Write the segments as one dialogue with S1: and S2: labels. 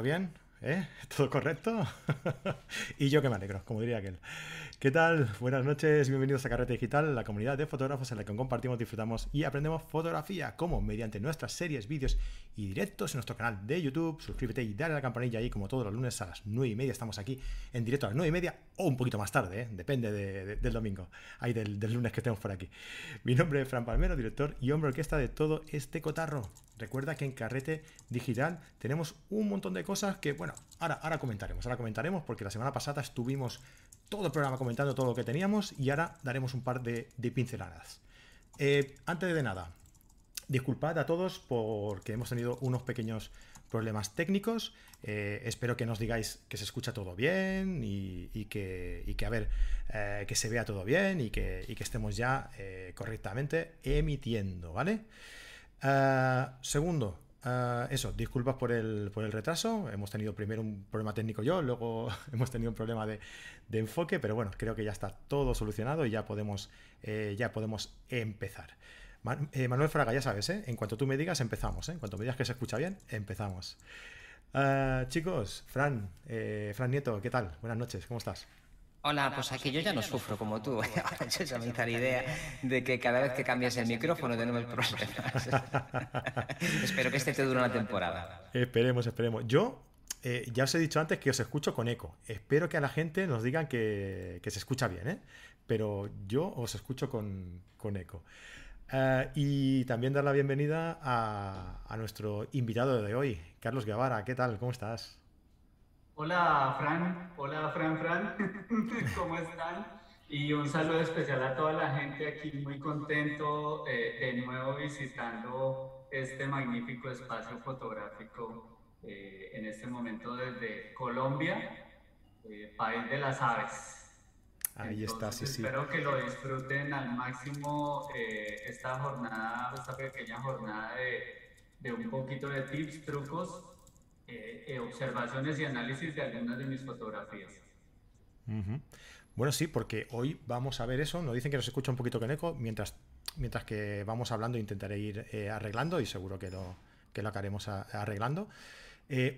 S1: ¿Todo bien? ¿Eh? ¿Todo correcto? y yo que me alegro, como diría aquel. ¿Qué tal? Buenas noches, bienvenidos a Carrete Digital, la comunidad de fotógrafos en la que compartimos, disfrutamos y aprendemos fotografía, como mediante nuestras series, vídeos y directos en nuestro canal de YouTube. Suscríbete y dale a la campanilla ahí, como todos los lunes a las 9 y media. Estamos aquí en directo a las 9 y media o un poquito más tarde, ¿eh? depende del domingo, ahí del, lunes que estemos por aquí. Mi nombre es Fran Palmero, director y hombre orquesta de todo este cotarro. Recuerda que en Carrete Digital tenemos un montón de cosas que, bueno, ahora, ahora comentaremos. Ahora comentaremos porque la semana pasada estuvimos todo el programa comentando todo lo que teníamos y ahora daremos un par de, pinceladas. Eh, antes de nada, disculpad a todos porque hemos tenido unos pequeños problemas técnicos. Eh, espero que nos digáis que se escucha todo bien y, que, a ver, eh, que se vea todo bien y que estemos ya correctamente emitiendo, ¿vale? segundo, Ah, eso, disculpas por el, por el, retraso. Hemos tenido primero un problema técnico yo, luego hemos tenido un problema de, enfoque, pero bueno, creo que ya está todo solucionado y ya podemos, eh, ya podemos empezar. Eh, Manuel Fraga, ya sabes, ¿eh? en cuanto tú me digas, empezamos. En cuanto me digas que se escucha bien, empezamos. Ah, chicos, Fran, Fran Nieto, ¿qué tal? Buenas noches, ¿cómo estás?
S2: Hola, pues aquí yo ya no sufro como tú. Yo ya me hice la idea de que cada vez que cambias el micrófono tenemos problemas. Espero que este te dure una temporada.
S1: Esperemos, esperemos. Yo eh, ya os he dicho antes que os escucho con eco. Espero que a la gente nos digan que, se escucha bien, ¿eh? Pero yo os escucho con, eco. Eh, y también dar la bienvenida a, a nuestro invitado de hoy, Carlos Guevara. ¿Qué tal? ¿Cómo estás?
S3: Hola Fran, hola Fran Fran, ¿cómo están? Y un saludo especial a toda la gente aquí, muy contento eh, de nuevo visitando este magnífico espacio fotográfico eh, en este momento desde Colombia, eh, país de las aves.
S1: Ahí está, sí,
S3: sí. Espero que lo disfruten al máximo esta jornada, esta pequeña jornada de, de un poquito de tips, trucos eh, eh, observaciones y análisis de algunas de mis fotografías.
S1: Bueno, sí, porque hoy vamos a ver eso. Nos dicen que nos escucha un poquito con eco. Mientras, mientras que vamos hablando, intentaré ir eh, arreglando y seguro que lo, que lo acabaremos arreglando.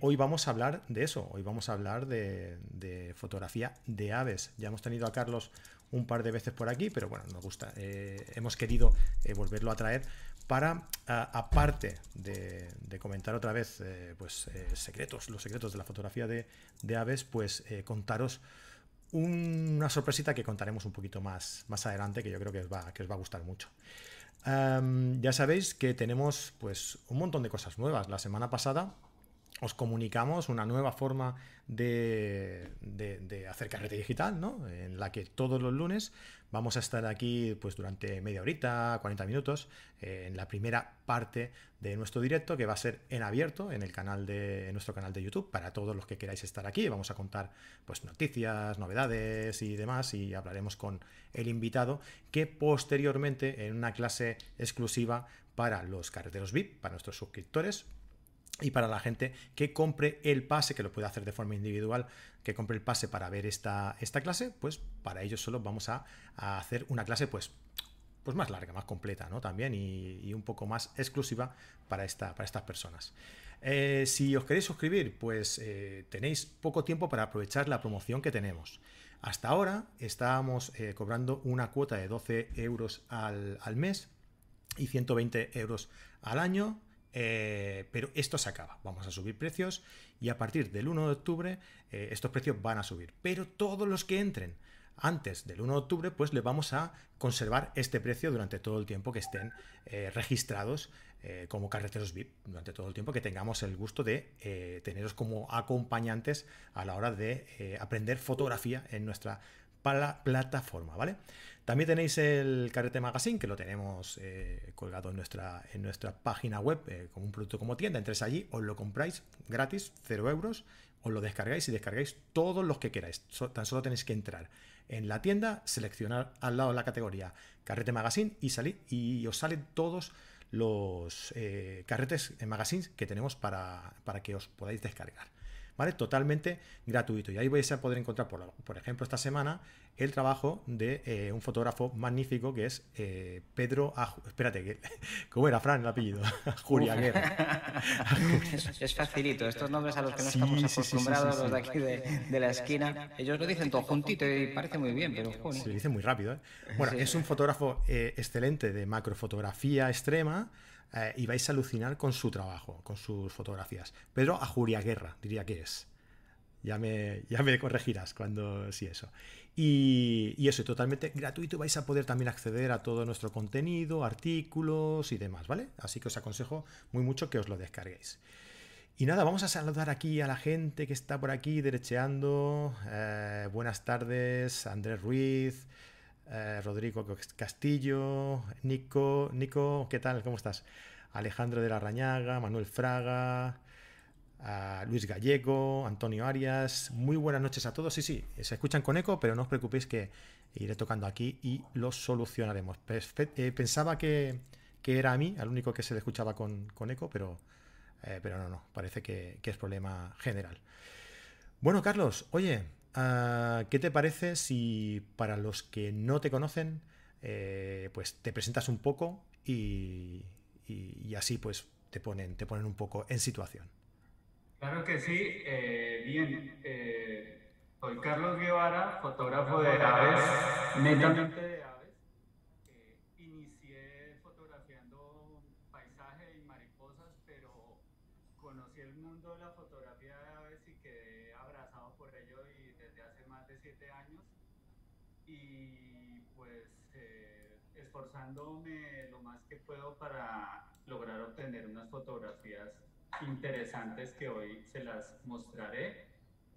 S1: hoy vamos a hablar de eso. Hoy vamos a hablar de, de, fotografía de aves. Ya hemos tenido a Carlos un par de veces por aquí, pero bueno, nos gusta. hemos querido volverlo a traer para, aparte de, comentar otra vez eh, pues, eh, secretos, los secretos de la fotografía de, aves, pues eh, contaros una sorpresita que contaremos un poquito más, más adelante, que yo creo que os va, que os va a gustar mucho. ya sabéis que tenemos pues, un montón de cosas nuevas. La semana pasada os comunicamos una nueva forma de, hacer carrete digital, ¿no? En la que todos los lunes vamos a estar aquí pues durante media horita, 40 minutos, eh, en la primera parte de nuestro directo, que va a ser en abierto en el canal de nuestro canal de YouTube, para todos los que queráis estar aquí. Vamos a contar pues noticias, novedades y demás, y hablaremos con el invitado, que posteriormente en una clase exclusiva para los carreteros VIP, para nuestros suscriptores, y para la gente que compre el pase, que lo puede hacer de forma individual, que compre el pase para ver esta, esta clase, pues para ellos solo vamos a, hacer una clase pues, pues más larga, más completa, ¿no? También y, un poco más exclusiva para, esta, para estas personas. Eh, si os queréis suscribir, pues eh, tenéis poco tiempo para aprovechar la promoción que tenemos. Hasta ahora estábamos eh, cobrando una cuota de 12 euros al, al mes y 120 euros al año eh, pero esto se acaba. Vamos a subir precios y a partir del 1 de octubre eh, estos precios van a subir. Pero todos los que entren antes del 1 de octubre, pues les vamos a conservar este precio durante todo el tiempo que estén eh, registrados como carreteros VIP, durante todo el tiempo que tengamos el gusto de teneros como acompañantes a la hora de aprender fotografía en nuestra plataforma, ¿vale? También tenéis el Carrete Magazine, que lo tenemos eh, colgado en nuestra, en nuestra página web eh, como un producto como tienda. Entréis allí, os lo compráis gratis, 0 euros, os lo descargáis y descargáis todos los que queráis. tan solo tenéis que entrar en la tienda, seleccionar al lado la categoría Carrete Magazine y salir y os salen todos los eh, carretes en magazines que tenemos para, para que os podáis descargar. ¿Vale? Totalmente gratuito. Y ahí vais a poder encontrar, por, por ejemplo, esta semana, el trabajo de eh, un fotógrafo magnífico que es eh, Pedro. espérate, ¿cómo era Fran el apellido? Julia Guerra.
S2: es, facilito, estos nombres a los que no estamos acostumbrados, los de aquí de, la esquina, ellos lo dicen todo juntito y parece muy bien, pero.
S1: Sí, lo dicen muy rápido. ¿eh? Bueno, es un fotógrafo excelente de macrofotografía extrema. Y vais a alucinar con su trabajo, con sus fotografías. Pedro Julia Guerra, diría que es. Ya me, ya me corregirás cuando sí eso. Y, y, eso, totalmente gratuito. Vais a poder también acceder a todo nuestro contenido, artículos y demás, ¿vale? Así que os aconsejo muy mucho que os lo descarguéis. Y nada, vamos a saludar aquí a la gente que está por aquí derecheando. Eh, buenas tardes, Andrés Ruiz, eh, Rodrigo Castillo, Nico, Nico, ¿qué tal? ¿Cómo estás? Alejandro de la Rañaga, Manuel Fraga, a Luis Gallego, Antonio Arias. Muy buenas noches a todos. Sí, sí, se escuchan con eco, pero no os preocupéis que iré tocando aquí y lo solucionaremos. Eh, pensaba que, era a mí, al único que se le escuchaba con, eco, pero, eh, pero no, no, parece que, es problema general. Bueno, Carlos, oye, ah, ¿qué te parece si para los que no te conocen, eh, pues te presentas un poco y, y así pues te ponen, te ponen un poco en situación?
S3: Claro que sí. Eh, bien, eh, soy Carlos Guevara, fotógrafo de aves, netamente 7 años y pues eh, esforzándome lo más que puedo para lograr obtener unas fotografías interesantes que hoy se las mostraré.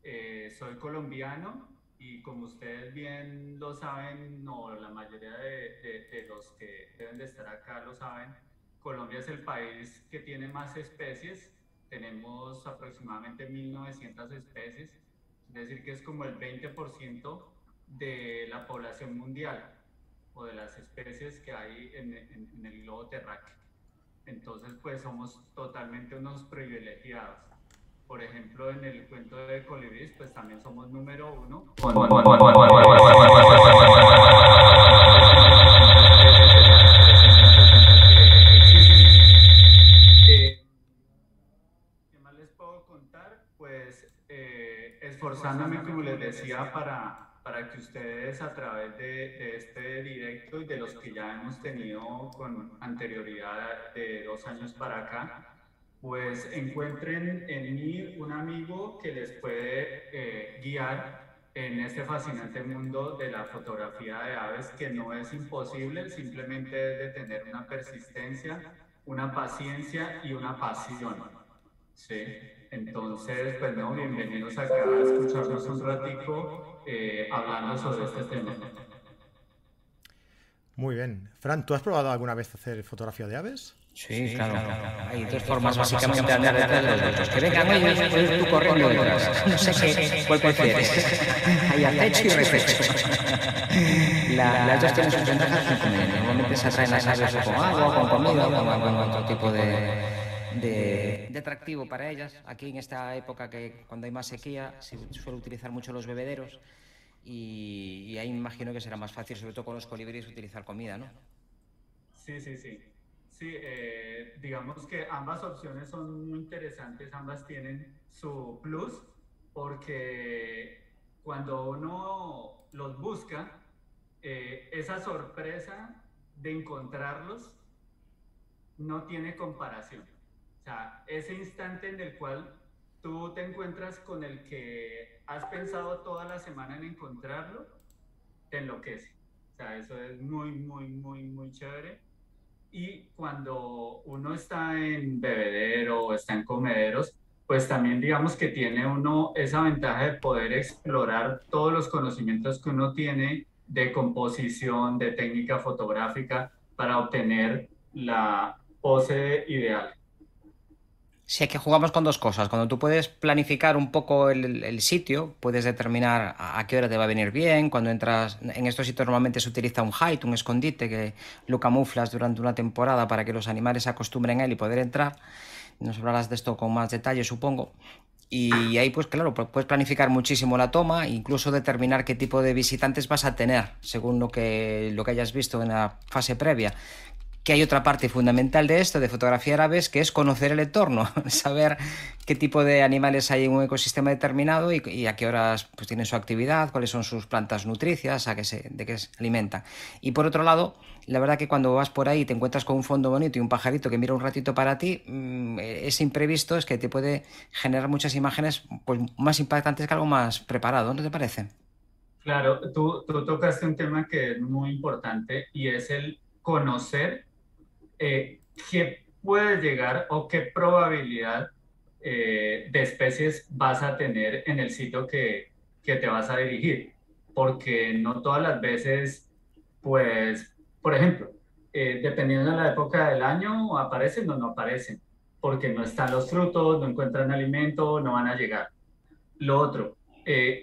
S3: Eh, soy colombiano y como ustedes bien lo saben, no, la mayoría de, de, de los que deben de estar acá lo saben, Colombia es el país que tiene más especies, tenemos aproximadamente 1.900 especies es decir, que es como el 20% de la población mundial o de las especies que hay en, en el globo terráqueo. Entonces, pues somos totalmente unos privilegiados. Por ejemplo, en el cuento de Colibris, pues también somos número uno. ¿Qué más les puedo contar? Pues eh, esforzándome, como les para para que ustedes a través de, este directo y de los que ya hemos tenido con anterioridad de dos años para acá, pues encuentren en mí un amigo que les puede eh, guiar en este fascinante mundo de la fotografía de aves que no es imposible, simplemente es de tener una persistencia, una paciencia y una pasión. ¿sí? Entonces, pues no, bienvenidos acá a escucharnos un ratico eh, hablando sobre este tema.
S1: Muy bien. Fran, ¿tú has probado alguna vez hacer fotografía de aves?
S2: Sí, claro, Hay dos formas básicamente de andar detrás de los otros. Que vengan ellos y tú corriendo detrás. No sé qué, cuál prefieres. Hay acecho y reflejo. La, las dos tienen sus ventajas y inconvenientes. Normalmente se atraen las aves con agua, con comida, con algún otro tipo de, de, de, atractivo para ellas. Aquí en esta época que cuando hay más sequía se suele utilizar mucho los bebederos y, ahí imagino que será más fácil, sobre todo con los colibríes, utilizar comida, ¿no?
S3: Sí, sí, sí. Sí, eh, digamos que ambas opciones son muy interesantes, ambas tienen su plus, porque cuando uno los busca, eh, esa sorpresa de encontrarlos no tiene comparación. Sea, ese instante en el cual tú te encuentras con el que has pensado toda la semana en encontrarlo, te enloquece. O sea, eso es muy, muy, muy, muy chévere. Y cuando uno está en bebedero o está en comederos, pues también digamos que tiene uno esa ventaja de poder explorar todos los conocimientos que uno tiene de composición, de técnica fotográfica para obtener la pose ideal.
S2: Sí, que jugamos con dos cosas. Cuando tú puedes planificar un poco el, sitio, puedes determinar a, qué hora te va a venir bien. Cuando entras en estos sitios normalmente se utiliza un hide, un escondite que lo camuflas durante una temporada para que los animales se acostumbren a él y poder entrar. Nos hablarás de esto con más detalle, supongo. Y ahí, pues claro, puedes planificar muchísimo la toma, incluso determinar qué tipo de visitantes vas a tener, según lo que, lo que hayas visto en la fase previa que hay otra parte fundamental de esto, de fotografía aves, que es conocer el entorno, saber qué tipo de animales hay en un ecosistema determinado y, a qué horas pues, tienen su actividad, cuáles son sus plantas nutricias, a qué se, de qué se alimentan. Y por otro lado, la verdad que cuando vas por ahí y te encuentras con un fondo bonito y un pajarito que mira un ratito para ti, mm, ese imprevisto es que te puede generar muchas imágenes pues, más impactantes que algo más preparado, ¿no te parece?
S3: Claro, tú, tú tocaste un tema que es muy importante y es el conocer eh, qué puede llegar o qué probabilidad eh, de especies vas a tener en el sitio que, que te vas a dirigir. Porque no todas las veces, pues, por ejemplo, eh, dependiendo de la época del año, aparecen o no aparecen, porque no están los frutos, no encuentran alimento, no van a llegar. Lo otro,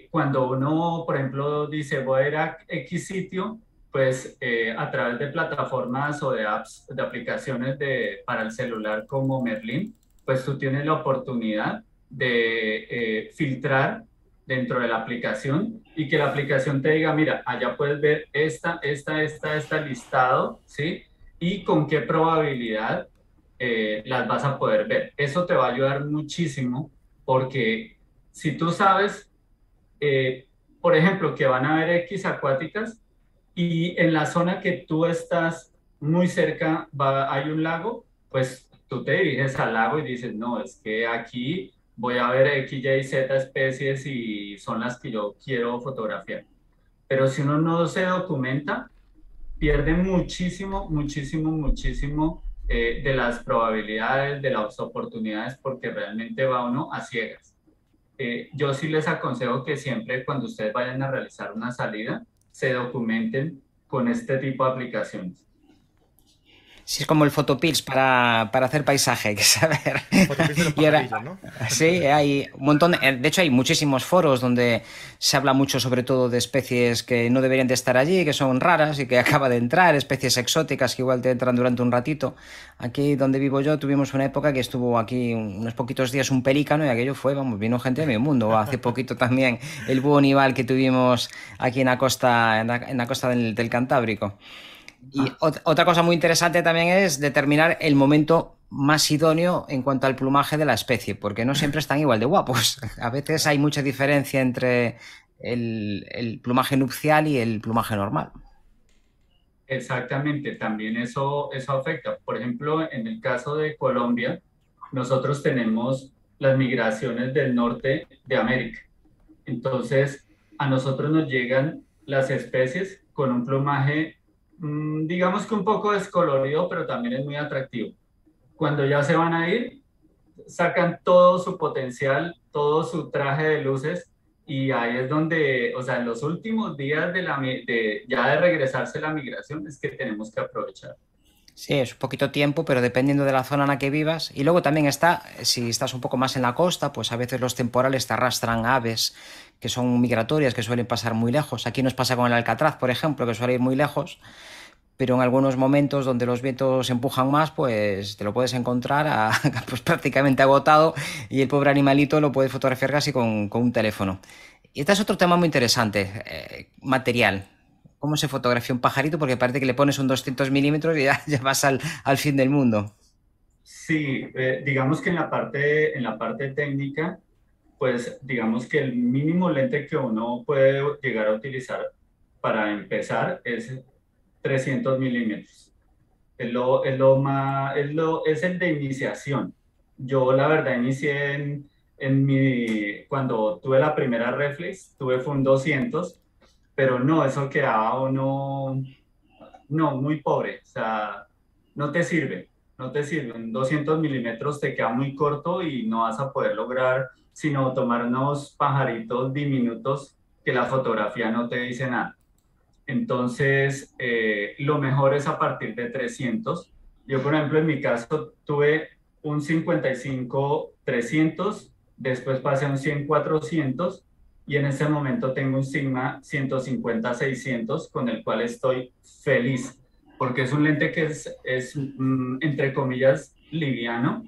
S3: cuando uno, por ejemplo, dice voy a ir a X sitio, pues eh, a través de plataformas o de apps, de aplicaciones de, para el celular como Merlin, pues tú tienes la oportunidad de eh, filtrar dentro de la aplicación y que la aplicación te diga, mira, allá puedes ver esta, esta, esta, esta listado, ¿sí? Y con qué probabilidad eh, las vas a poder ver. Eso te va a ayudar muchísimo porque si tú sabes, por ejemplo, que van a haber X acuáticas, y en la zona que tú estás muy cerca va, hay un lago, pues tú te diriges al lago y dices, no, es que aquí voy a ver X, Y, Z especies y son las que yo quiero fotografiar. Pero si uno no se documenta, pierde muchísimo, muchísimo, muchísimo eh, de las probabilidades, de las oportunidades, porque realmente va uno a ciegas. Eh, yo sí les aconsejo que siempre cuando ustedes vayan a realizar una salida, se documenten con este tipo de aplicaciones.
S2: Sí, es como el Photopills para, para hacer paisaje, hay que saber. Sí, hay un montón. De, hecho, hay muchísimos foros donde se habla mucho, sobre todo, de especies que no deberían de estar allí, que son raras y que acaba de entrar, especies exóticas que igual te entran durante un ratito. Aquí donde vivo yo tuvimos una época que estuvo aquí unos poquitos días un pelícano y aquello fue, vamos, vino gente de mi mundo. Hace poquito también el búho nival que tuvimos aquí en la costa, en la, costa del, del Cantábrico. Y otra cosa muy interesante también es determinar el momento más idóneo en cuanto al plumaje de la especie, porque no siempre están igual de guapos. A veces hay mucha diferencia entre el, plumaje nupcial y el plumaje normal.
S3: Exactamente, también eso, eso afecta. Por ejemplo, en el caso de Colombia, nosotros tenemos las migraciones del norte de América. Entonces, a nosotros nos llegan las especies con un plumaje digamos que un poco descolorido, pero también es muy atractivo. Cuando ya se van a ir, sacan todo su potencial, todo su traje de luces y ahí es donde, o sea, en los últimos días de, la, de ya de regresarse la migración es que tenemos que aprovechar.
S2: Sí, es un poquito tiempo, pero dependiendo de la zona en la que vivas. Y luego también está, si estás un poco más en la costa, pues a veces los temporales te arrastran aves que son migratorias, que suelen pasar muy lejos. Aquí nos pasa con el alcatraz, por ejemplo, que suele ir muy lejos pero en algunos momentos donde los vientos empujan más, pues te lo puedes encontrar pues, prácticamente agotado y el pobre animalito lo puedes fotografiar casi con, un teléfono. Y este es otro tema muy interesante, eh, material. ¿Cómo se fotografía un pajarito? Porque parece que le pones un 200 milímetros y ya, vas al, fin del mundo.
S3: Sí, eh, digamos que en la, parte, en la parte técnica, pues digamos que el mínimo lente que uno puede llegar a utilizar para empezar es 300 milímetros. Es, lo, es, lo más, es, lo, es el de iniciación. Yo la verdad inicié en, en mi, cuando tuve la primera reflex, tuve fue un 200, pero no, eso quedaba uno, no, muy pobre, o sea, no te sirve, no te sirve. En 200 milímetros te queda muy corto y no vas a poder lograr sino tomar unos pajaritos diminutos que la fotografía no te dice nada. Entonces, eh, lo mejor es a partir de 300. Yo, por ejemplo, en mi caso tuve un 55-300, después pasé a un 100-400 y en este momento tengo un Sigma 150-600 con el cual estoy feliz porque es un lente que es, es mm, entre comillas, liviano,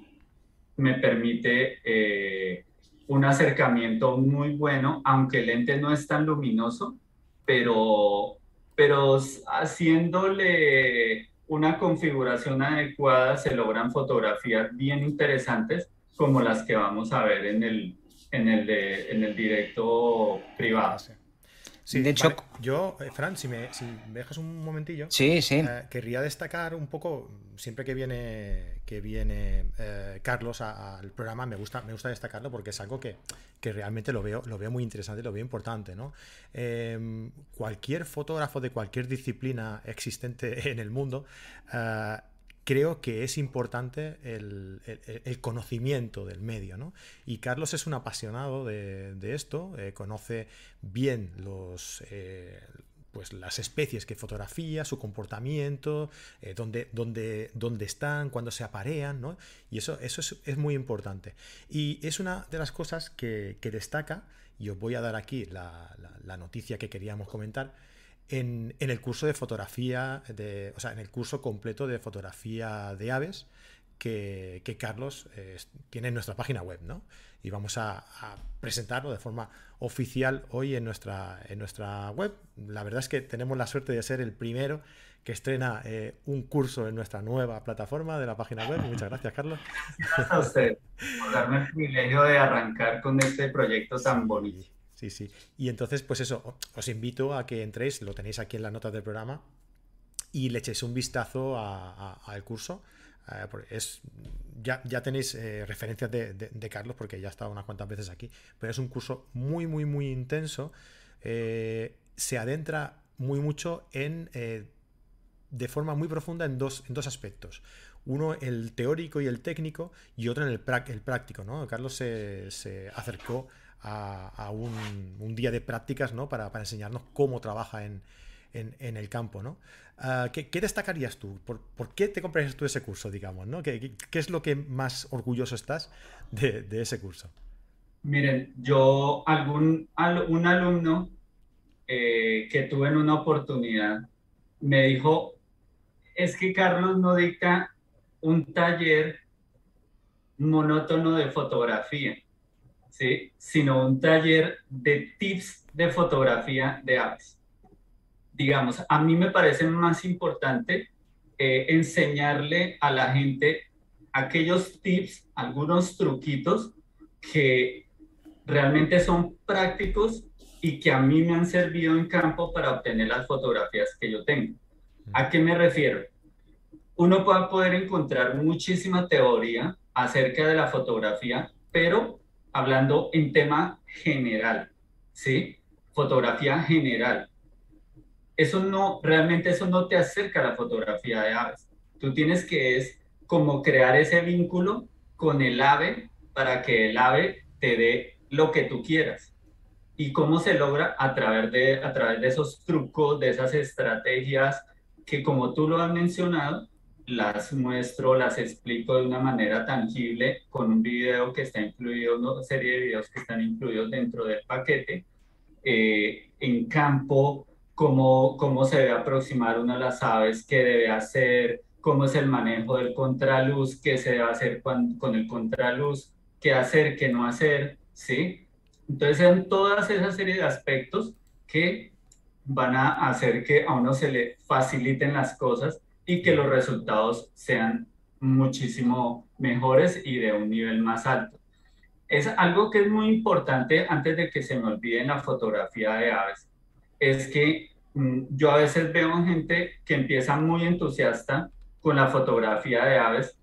S3: me permite eh, un acercamiento muy bueno, aunque el lente no es tan luminoso, pero, pero haciéndole una configuración adecuada se logran fotografías bien interesantes como las que vamos a ver en el, en el, en el directo privado.
S1: Sí, de hecho, yo, eh, Fran, si me, dejas un momentillo,
S2: sí, sí.
S1: Eh, querría destacar un poco, siempre que viene, que viene eh, Carlos al programa, me gusta, me gusta destacarlo porque es algo que, realmente lo veo, lo veo muy interesante, lo veo importante. ¿no? Em, cualquier fotógrafo de cualquier disciplina existente en el mundo creo que es importante el, conocimiento del medio. ¿no? Y Carlos es un apasionado de, esto, eh, conoce bien los, eh, pues las especies que fotografía, su comportamiento, eh, dónde, dónde, están, cuándo se aparean, ¿no? y eso, eso es, muy importante. Y es una de las cosas que, destaca, y os voy a dar aquí la noticia que queríamos comentar, en, el curso de fotografía, de, o sea, en el curso completo de fotografía de aves que, Carlos eh, tiene en nuestra página web, ¿no? Y vamos a, presentarlo de forma oficial hoy en nuestra, en nuestra web. La verdad es que tenemos la suerte de ser el primero que estrena eh, un curso en nuestra nueva plataforma de la página web. Muchas gracias, Carlos.
S3: Gracias a usted por darme el privilegio de arrancar con este proyecto tan bonito.
S1: Sí, sí. Y entonces, pues eso, os invito a que entréis, lo tenéis aquí en las notas del programa, y le echéis un vistazo al curso. Eh, es, ya, ya tenéis eh, referencias de, Carlos porque ya ha estado unas cuantas veces aquí, pero es un curso muy, muy, muy intenso. Eh, se adentra muy mucho en, de forma muy profunda en dos, en dos aspectos. Uno el teórico y el técnico y otro en el, el práctico. ¿no? Carlos se, se acercó a, un, día de prácticas ¿no? para, enseñarnos cómo trabaja en, el campo. ¿no? Ah, ¿qué, destacarías tú? ¿Por, qué te comprarías tú ese curso, digamos? ¿no? ¿Qué, es lo que más orgulloso estás de, ese curso?
S3: Miren, yo, algún, un alumno eh, que tuve en una oportunidad me dijo, es que Carlos no dicta un taller monótono de fotografía sino un taller de tips de fotografía de aves. Digamos, a mí me parece más importante eh, enseñarle a la gente aquellos tips, algunos truquitos que realmente son prácticos y que a mí me han servido en campo para obtener las fotografías que yo tengo. ¿A qué me refiero? Uno puede poder encontrar muchísima teoría acerca de la fotografía, pero hablando en tema general, ¿sí? Fotografía general. Eso no, realmente eso no te acerca a la fotografía de aves. Tú tienes que es como crear ese vínculo con el ave para que el ave te dé lo que tú quieras. ¿Y cómo se logra? A través de, a través de esos trucos, de esas estrategias que como tú lo has mencionado, las muestro, las explico de una manera tangible con un video que está incluido, una serie de videos que están incluidos dentro del paquete, eh, en campo, cómo, cómo se debe aproximar una de las aves, qué debe hacer, cómo es el manejo del contraluz, qué se debe hacer con, con el contraluz, qué hacer, qué no hacer, ¿sí? Entonces son todas esas serie de aspectos que van a hacer que a uno se le faciliten las cosas y que los resultados sean muchísimo mejores y de un nivel más alto. Es algo que es muy importante antes de que se me olvide en la fotografía de aves, es que mm, yo a veces veo gente que empieza muy entusiasta con la fotografía de aves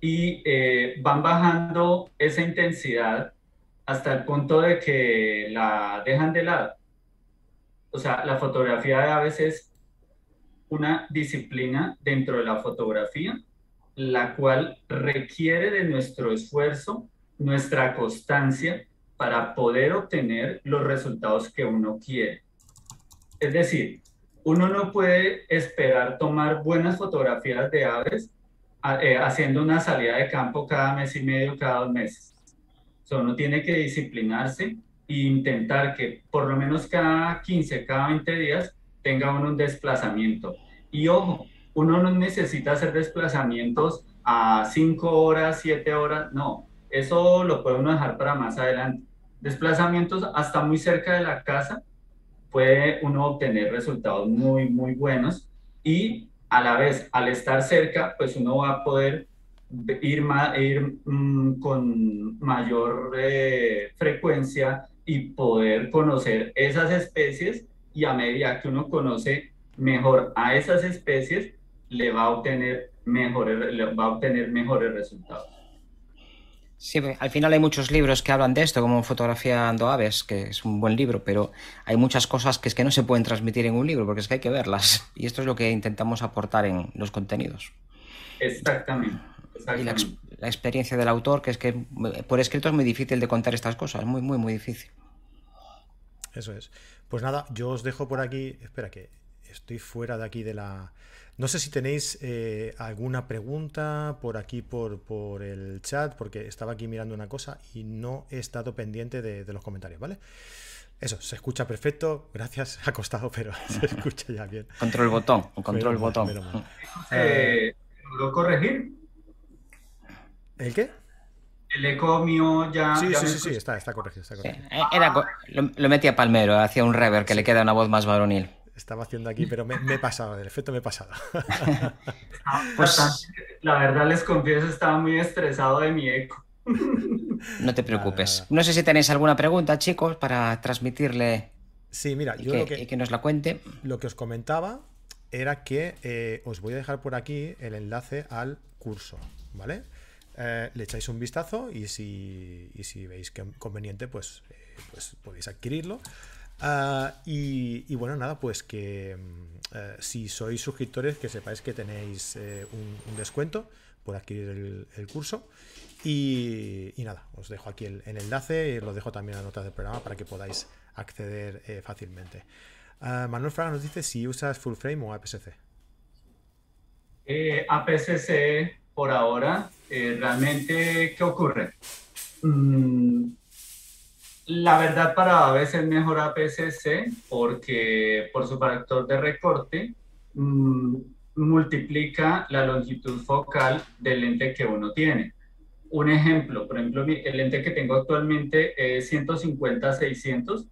S3: y eh, van bajando esa intensidad hasta el punto de que la dejan de lado. O sea, la fotografía de aves es una disciplina dentro de la fotografía, la cual requiere de nuestro esfuerzo, nuestra constancia para poder obtener los resultados que uno quiere. Es decir, uno no puede esperar tomar buenas fotografías de aves eh, haciendo una salida de campo cada mes y medio, cada dos meses. uno tiene que disciplinarse e intentar que por lo menos cada 15, cada 20 días tenga uno un desplazamiento. Y ojo, uno no necesita hacer desplazamientos a 5 horas, 7 horas, no. eso lo puede uno dejar para más adelante. Desplazamientos hasta muy cerca de la casa, puede uno obtener resultados muy, muy buenos y a la vez, al estar cerca, pues uno va a poder ir, ir mm, con mayor eh, frecuencia y poder conocer esas especies y a medida que uno conoce mejor a esas especies, le va a obtener mejores, va a obtener mejores resultados.
S2: Sí, al final hay muchos libros que hablan de esto, como Fotografiando Aves, que es un buen libro, pero hay muchas cosas que es que no se pueden transmitir en un libro, porque es que hay que verlas. Y esto es lo que intentamos aportar en los contenidos.
S3: Exactamente.
S2: Y la, la, experiencia del autor, que es que por escrito es muy difícil de contar estas cosas, muy, muy, muy difícil.
S1: Eso es. Pues nada, yo os dejo por aquí. Espera, que estoy fuera de aquí de la. No sé si tenéis eh, alguna pregunta por aquí, por, por, el chat, porque estaba aquí mirando una cosa y no he estado pendiente de, los comentarios, ¿vale? Eso, se escucha perfecto. Gracias, ha costado, pero se escucha ya bien.
S2: Control botón, control botón.
S3: Eh, ¿Lo corregir?
S1: ¿El qué?
S3: El eco mío ya.
S1: Sí, sí, sí, sí, está, está corregido. Está corregido.
S2: Eh, era, lo, lo, metí a Palmero, hacía un rever que le queda una voz más varonil.
S1: Estaba haciendo aquí, pero me, he pasado, del efecto me he pasado.
S3: pues, la verdad les confieso, estaba muy estresado de mi eco.
S2: No te preocupes. No sé si tenéis alguna pregunta, chicos, para transmitirle.
S1: Sí, mira,
S2: yo que, lo que, nos la cuente.
S1: Lo que os comentaba era que eh, os voy a dejar por aquí el enlace al curso, ¿vale? Eh, le echáis un vistazo y si, veis que conveniente, pues, eh, pues podéis adquirirlo. Ah, y, bueno, nada, pues que mm, eh, si sois suscriptores, que sepáis que tenéis un, descuento por adquirir el, curso. Y, nada, os dejo aquí el, enlace y lo dejo también en las notas del programa para que podáis acceder fácilmente. Ah, Manuel Fraga nos dice si usas full frame o APS-C.
S3: APS-C por ahora, eh, realmente, ¿qué ocurre? Mm, la verdad para aves es mejor APS-C porque por su factor de recorte mm, multiplica la longitud focal del lente que uno tiene. Un ejemplo, por ejemplo, el lente que tengo actualmente es 150-600,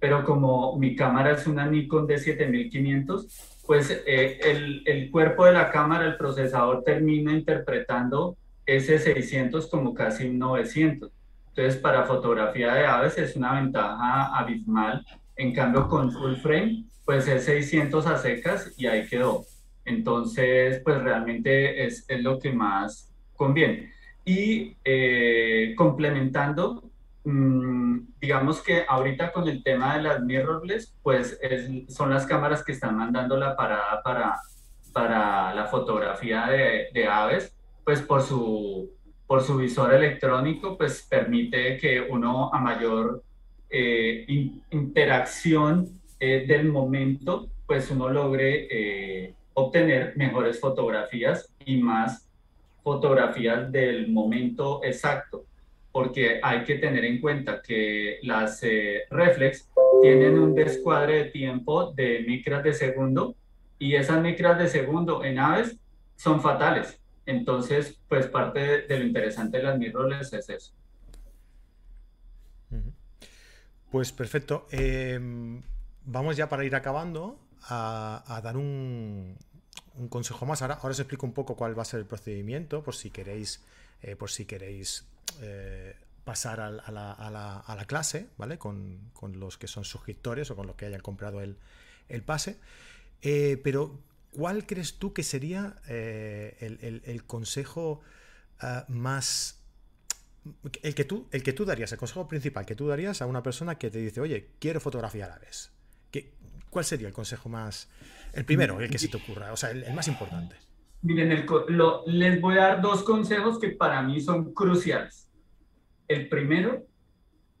S3: pero como mi cámara es una Nikon d 7500, pues eh, el, el, cuerpo de la cámara, el procesador termina interpretando ese 600 como casi un 900. Entonces, para fotografía de aves es una ventaja abismal. En cambio, con full frame, pues es 600 a secas y ahí quedó. Entonces, pues realmente es, es lo que más conviene. Y eh, complementando, digamos que ahorita con el tema de las mirrorless, pues son las cámaras que están mandando la parada para, para la fotografía de, de, aves, pues por su, por su visor electrónico, pues permite que uno a mayor eh, interacción eh, del momento, pues uno logre eh, obtener mejores fotografías y más fotografías del momento exacto porque hay que tener en cuenta que las eh, reflex tienen un descuadre de tiempo de micras de segundo y esas micras de segundo en aves son fatales. Entonces, pues parte de, lo interesante de las mirrorless es eso.
S1: Pues perfecto. Em, vamos ya para ir acabando a, dar un, consejo más. Ahora, ahora os explico un poco cuál va a ser el procedimiento, por si queréis, eh, por si queréis eh, pasar a, la, clase, ¿vale? Con, los que son suscriptores o con los que hayan comprado el, pase. Eh, pero, ¿cuál crees tú que sería eh, el, consejo más... El que, tú, el que tú darías, el consejo principal que tú darías a una persona que te dice, oye, quiero fotografiar aves. ¿Qué, ¿Cuál sería el consejo más... El primero, el que se te ocurra, o sea, el, más importante?
S3: Miren, les voy a dar dos consejos que para mí son cruciales. El primero,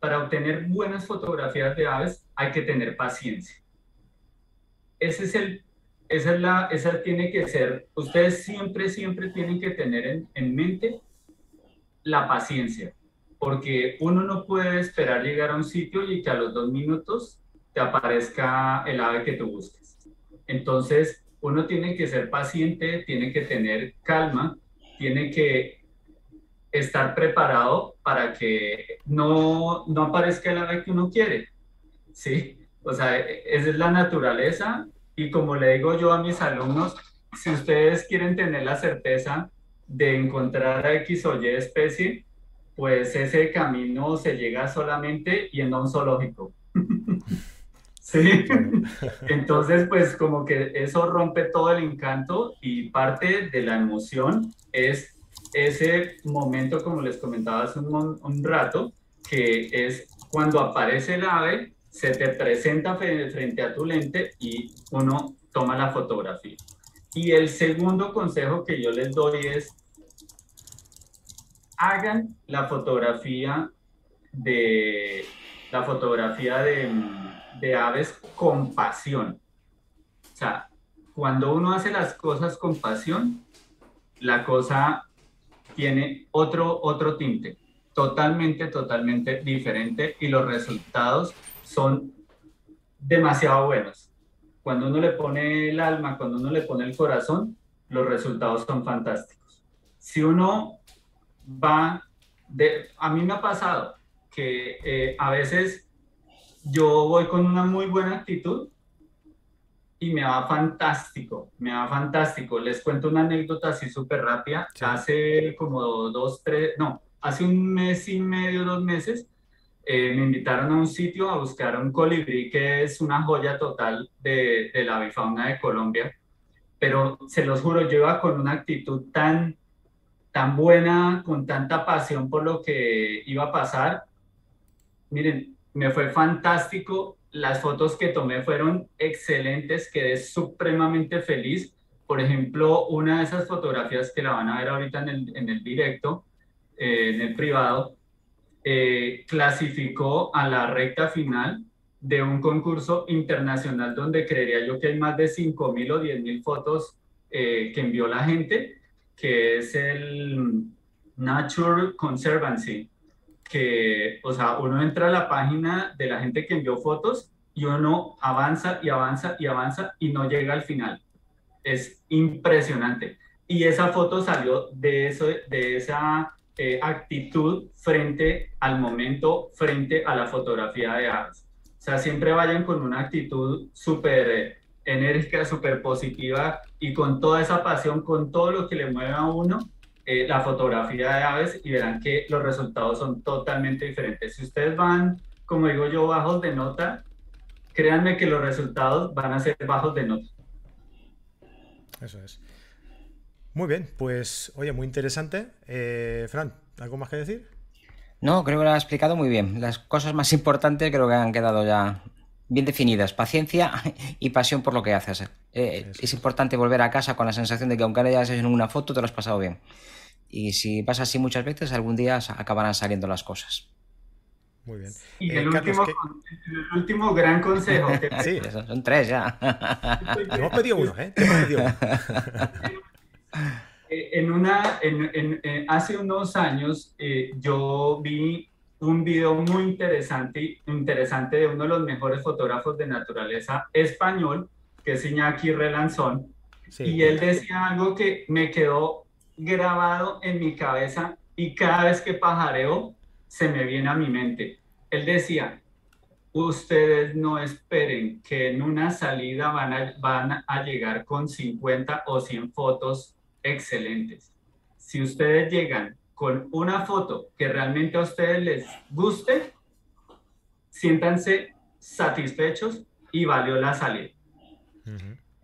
S3: para obtener buenas fotografías de aves hay que tener paciencia. Ese es el, esa es la, esa tiene que ser, ustedes siempre, siempre tienen que tener en, en mente la paciencia, porque uno no puede esperar llegar a un sitio y que a los dos minutos te aparezca el ave que tú busques. Entonces, uno tiene que ser paciente, tiene que tener calma, tiene que estar preparado para que no, no aparezca el ave que uno quiere. ¿Sí? O sea, esa es la naturaleza y como le digo yo a mis alumnos, si ustedes quieren tener la certeza de encontrar a X o Y especie, pues ese camino se llega solamente yendo a un zoológico. Entonces, pues como que eso rompe todo el encanto y parte de la emoción es ese momento, como les comentaba hace un, un rato, que es cuando aparece el ave, se te presenta frente a tu lente y uno toma la fotografía. Y el segundo consejo que yo les doy es, hagan la fotografía de, la fotografía de, de aves con pasión. O sea, cuando uno hace las cosas con pasión, la cosa tiene otro, otro tinte, totalmente, totalmente diferente y los resultados son demasiado buenos. Cuando uno le pone el alma, cuando uno le pone el corazón, los resultados son fantásticos. Si uno va, de, a mí me ha pasado que eh, a veces yo voy con una muy buena actitud y me va fantástico, me va fantástico. Les cuento una anécdota así súper rápida. Hace como dos, tres, no, hace un mes y medio, dos meses, eh, me invitaron a un sitio a buscar un colibrí que es una joya total de, de la bifauna de Colombia. Pero se los juro, yo iba con una actitud tan, tan buena, con tanta pasión por lo que iba a pasar. Miren, me fue fantástico. Las fotos que tomé fueron excelentes, quedé supremamente feliz. Por ejemplo, una de esas fotografías que la van a ver ahorita en el, en el directo, eh, en el privado, eh, clasificó a la recta final de un concurso internacional donde creería yo que hay más de 5.000 o 10.000 fotos eh, que envió la gente, que es el Nature Conservancy, que, o sea, uno entra a la página de la gente que envió fotos y uno avanza y avanza y avanza y no llega al final. Es impresionante. Y esa foto salió de, eso, de esa eh, actitud frente al momento, frente a la fotografía de aves. O sea, siempre vayan con una actitud súper eh, enérgica, súper positiva y con toda esa pasión, con todo lo que le mueve a uno eh, la fotografía de aves y verán que los resultados son totalmente diferentes. Si ustedes van, como digo yo, bajos de nota, créanme que los resultados van a ser bajos de nota.
S1: Eso es. Muy bien, pues oye, muy interesante. Eh, Fran, ¿algo más que decir?
S2: No, creo que lo ha explicado muy bien. Las cosas más importantes creo que han quedado ya bien definidas. Paciencia y pasión por lo que haces. Eh, es importante volver a casa con la sensación de que aunque no hayas hecho ninguna foto, te lo has pasado bien. Y si pasa así muchas veces, algún día acabarán saliendo las cosas.
S1: Muy bien.
S3: Y eh, el, último, el, último, gran consejo.
S2: sí, son tres ya.
S1: hemos pedido uno, ¿eh? hemos pedido uno.
S3: Eh, en una, en, hace unos años eh, yo vi un video muy interesante, interesante de uno de los mejores fotógrafos de naturaleza español, que es Iñaki Relanzón, y él decía algo que me quedó grabado en mi cabeza y cada vez que pajareo se me viene a mi mente. Él decía, ustedes no esperen que en una salida van a, llegar con 50 o 100 fotos excelentes. Si ustedes llegan con una foto que realmente a ustedes les guste, siéntanse satisfechos y valió la salida.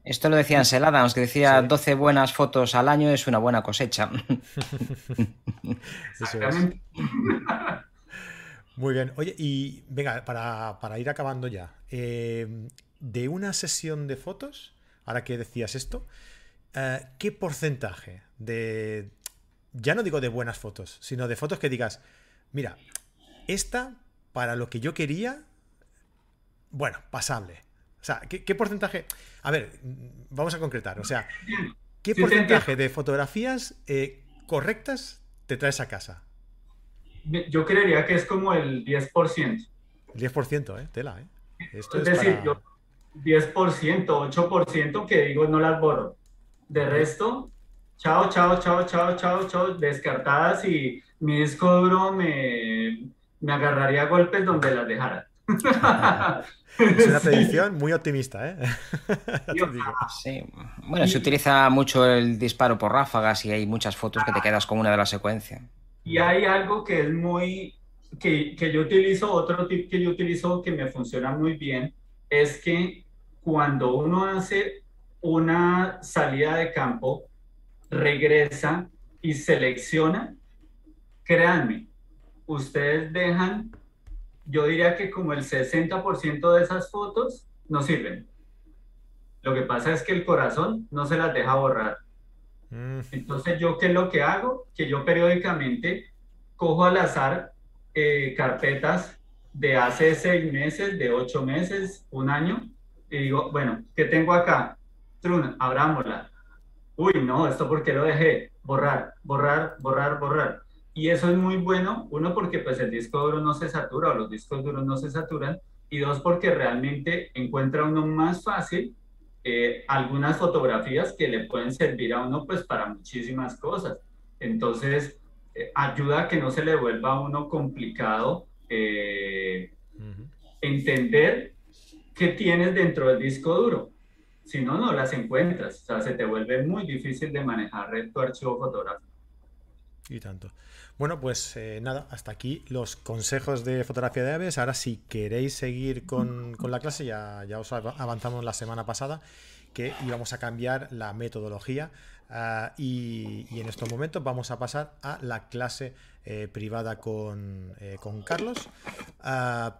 S2: Esto lo decía Ansel Adams, que decía 12 buenas fotos al año es una buena cosecha.
S1: Muy bien. Oye, y venga, para, ir acabando ya, eh, de una sesión de fotos, ahora que decías esto, eh, ¿qué porcentaje de, ya no digo de buenas fotos, sino de fotos que digas, mira, esta para lo que yo quería, bueno, pasable. O sea, ¿qué, porcentaje? A ver, vamos a concretar. O sea, ¿qué porcentaje de fotografías eh, correctas te traes a casa?
S3: Yo creería que es como el 10%.
S1: El 10%, ¿eh? Tela, ¿eh?
S3: Esto es, decir, yo 10%, 8% que digo no las borro. De resto, chao, chao, chao, chao, chao, chao, descartadas y mi disco duro me, me agarraría golpes donde las dejara.
S1: es una predicción muy optimista, ¿eh?
S2: sí. Bueno, se utiliza mucho el disparo por ráfagas y hay muchas fotos que te quedas con una de la secuencia.
S3: Y hay algo que es muy, que, que yo utilizo, otro tip que yo utilizo que me funciona muy bien, es que cuando uno hace una salida de campo, regresa y selecciona, créanme, ustedes dejan, yo diría que como el 60% de esas fotos no sirven. Lo que pasa es que el corazón no se las deja borrar. Mm. Entonces, ¿yo qué es lo que hago? Que yo periódicamente cojo al azar eh, carpetas de hace seis meses, de ocho meses, un año, y digo, bueno, ¿qué tengo acá? Truna, abrámosla. Uy, no, esto porque lo dejé. Borrar, borrar, borrar, borrar. Y eso es muy bueno, uno porque pues el disco duro no se satura o los discos duros no se saturan, y dos porque realmente encuentra uno más fácil eh, algunas fotografías que le pueden servir a uno pues para muchísimas cosas. Entonces, eh, ayuda a que no se le vuelva a uno complicado eh, entender qué tienes dentro del disco duro. Si no, no las encuentras. O sea, se te vuelve muy difícil de manejar tu archivo fotográfico.
S1: Y tanto. Bueno, pues nada, hasta aquí los consejos de fotografía de aves. Ahora, si queréis seguir con, con la clase, ya, ya os avanzamos la semana pasada que íbamos a cambiar la metodología Ah, y, en estos momentos vamos a pasar a la clase eh, privada con, eh, Carlos, ah,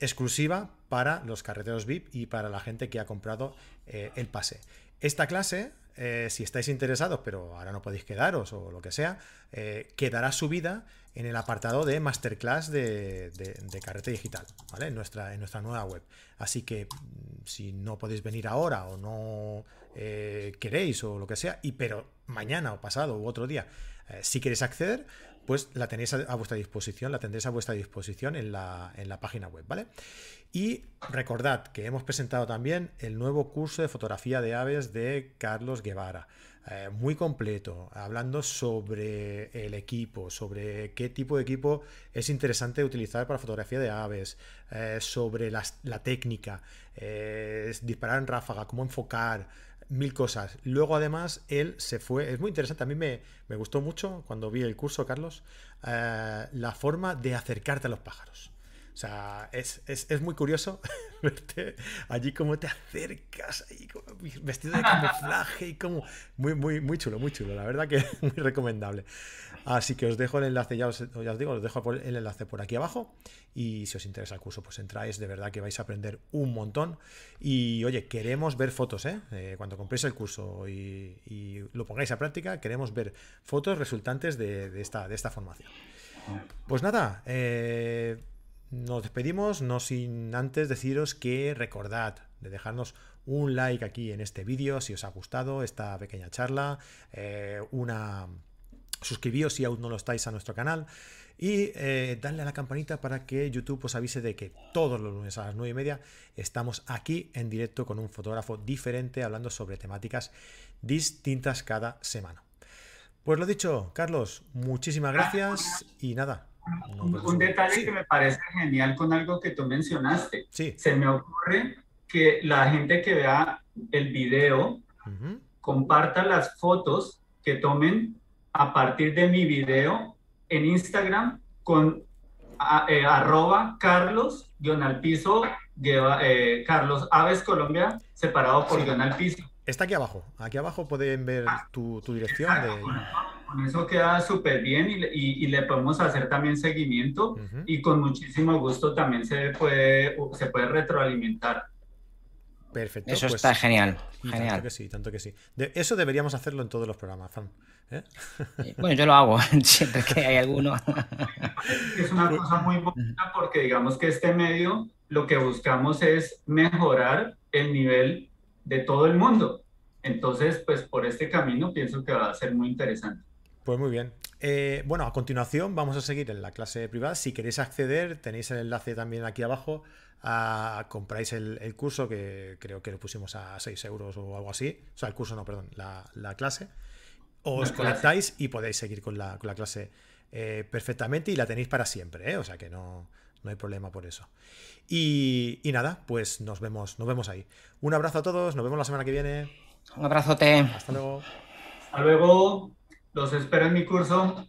S1: exclusiva para los carreteros VIP y para la gente que ha comprado eh, el pase. Esta clase, si estáis interesados, pero ahora no podéis quedaros o lo que sea, quedará subida en el apartado de masterclass de, de, carrete digital, ¿vale? En nuestra, en nuestra nueva web. Así que mm, si no podéis venir ahora o no eh, queréis o lo que sea, y pero mañana o pasado u otro día, eh, si queréis acceder, pues la tenéis a, vuestra disposición, la tendréis a vuestra disposición en la, en la página web, ¿vale? Y recordad que hemos presentado también el nuevo curso de fotografía de aves de Carlos Guevara. Eh, muy completo, hablando sobre el equipo, sobre qué tipo de equipo es interesante utilizar para fotografía de aves, sobre la técnica, disparar en ráfaga, cómo enfocar, mil cosas. Luego, además, él se fue. Es muy interesante. A mí me, gustó mucho cuando vi el curso, Carlos, eh, la forma de acercarte a los pájaros. O sea, es, muy curioso verte allí como te acercas ahí, vestido de camuflaje y como. Muy, muy, muy chulo, muy chulo. La verdad que muy recomendable. Así que os dejo el enlace, ya os, digo, os dejo el enlace por aquí abajo. Y si os interesa el curso, pues entráis, de verdad que vais a aprender un montón. Y oye, queremos ver fotos, ¿eh? eh cuando compréis el curso y, lo pongáis a práctica, queremos ver fotos resultantes de, esta, de esta formación. Pues nada, eh, nos despedimos, no sin antes deciros que recordad de dejarnos un like aquí en este vídeo si os ha gustado esta pequeña charla, eh, una suscribíos si aún no lo estáis a nuestro canal y eh, darle a la campanita para que YouTube os avise de que todos los lunes a las 9 y media estamos aquí en directo con un fotógrafo diferente hablando sobre temáticas distintas cada semana. Pues lo dicho, Carlos, muchísimas gracias y nada.
S3: Un, detalle que me parece genial con algo que tú mencionaste. Se me ocurre que la gente que vea el video comparta las fotos que tomen a partir de mi video en Instagram con eh, arroba Carlos guion al piso eh, Carlos Aves Colombia separado por guion al piso.
S1: Está aquí abajo. Aquí abajo pueden ver ah, tu, dirección.
S3: Con eso queda súper bien y, le podemos hacer también seguimiento y con muchísimo gusto también se puede, se puede retroalimentar.
S2: Perfecto. Eso pues está genial. genial.
S1: Tanto que sí, tanto que sí. eso deberíamos hacerlo en todos los programas,
S2: ¿eh? Bueno, yo lo hago siempre que hay alguno.
S3: Es una cosa muy bonita porque digamos que este medio lo que buscamos es mejorar el nivel de todo el mundo. Entonces, pues por este camino pienso que va a ser muy interesante.
S1: Pues muy bien. Eh, bueno, a continuación vamos a seguir en la clase privada. Si queréis acceder, tenéis el enlace también aquí abajo compráis el, curso que creo que lo pusimos a 6 euros o algo así. O sea, el curso no, perdón, la, clase. os conectáis y podéis seguir con la, clase eh, perfectamente y la tenéis para siempre, ¿eh? o sea que no, no hay problema por eso. Y, nada, pues nos vemos, nos vemos ahí. Un abrazo a todos, nos vemos la semana que viene.
S2: Un abrazote.
S1: Hasta luego.
S3: Hasta luego. Los espero en mi curso.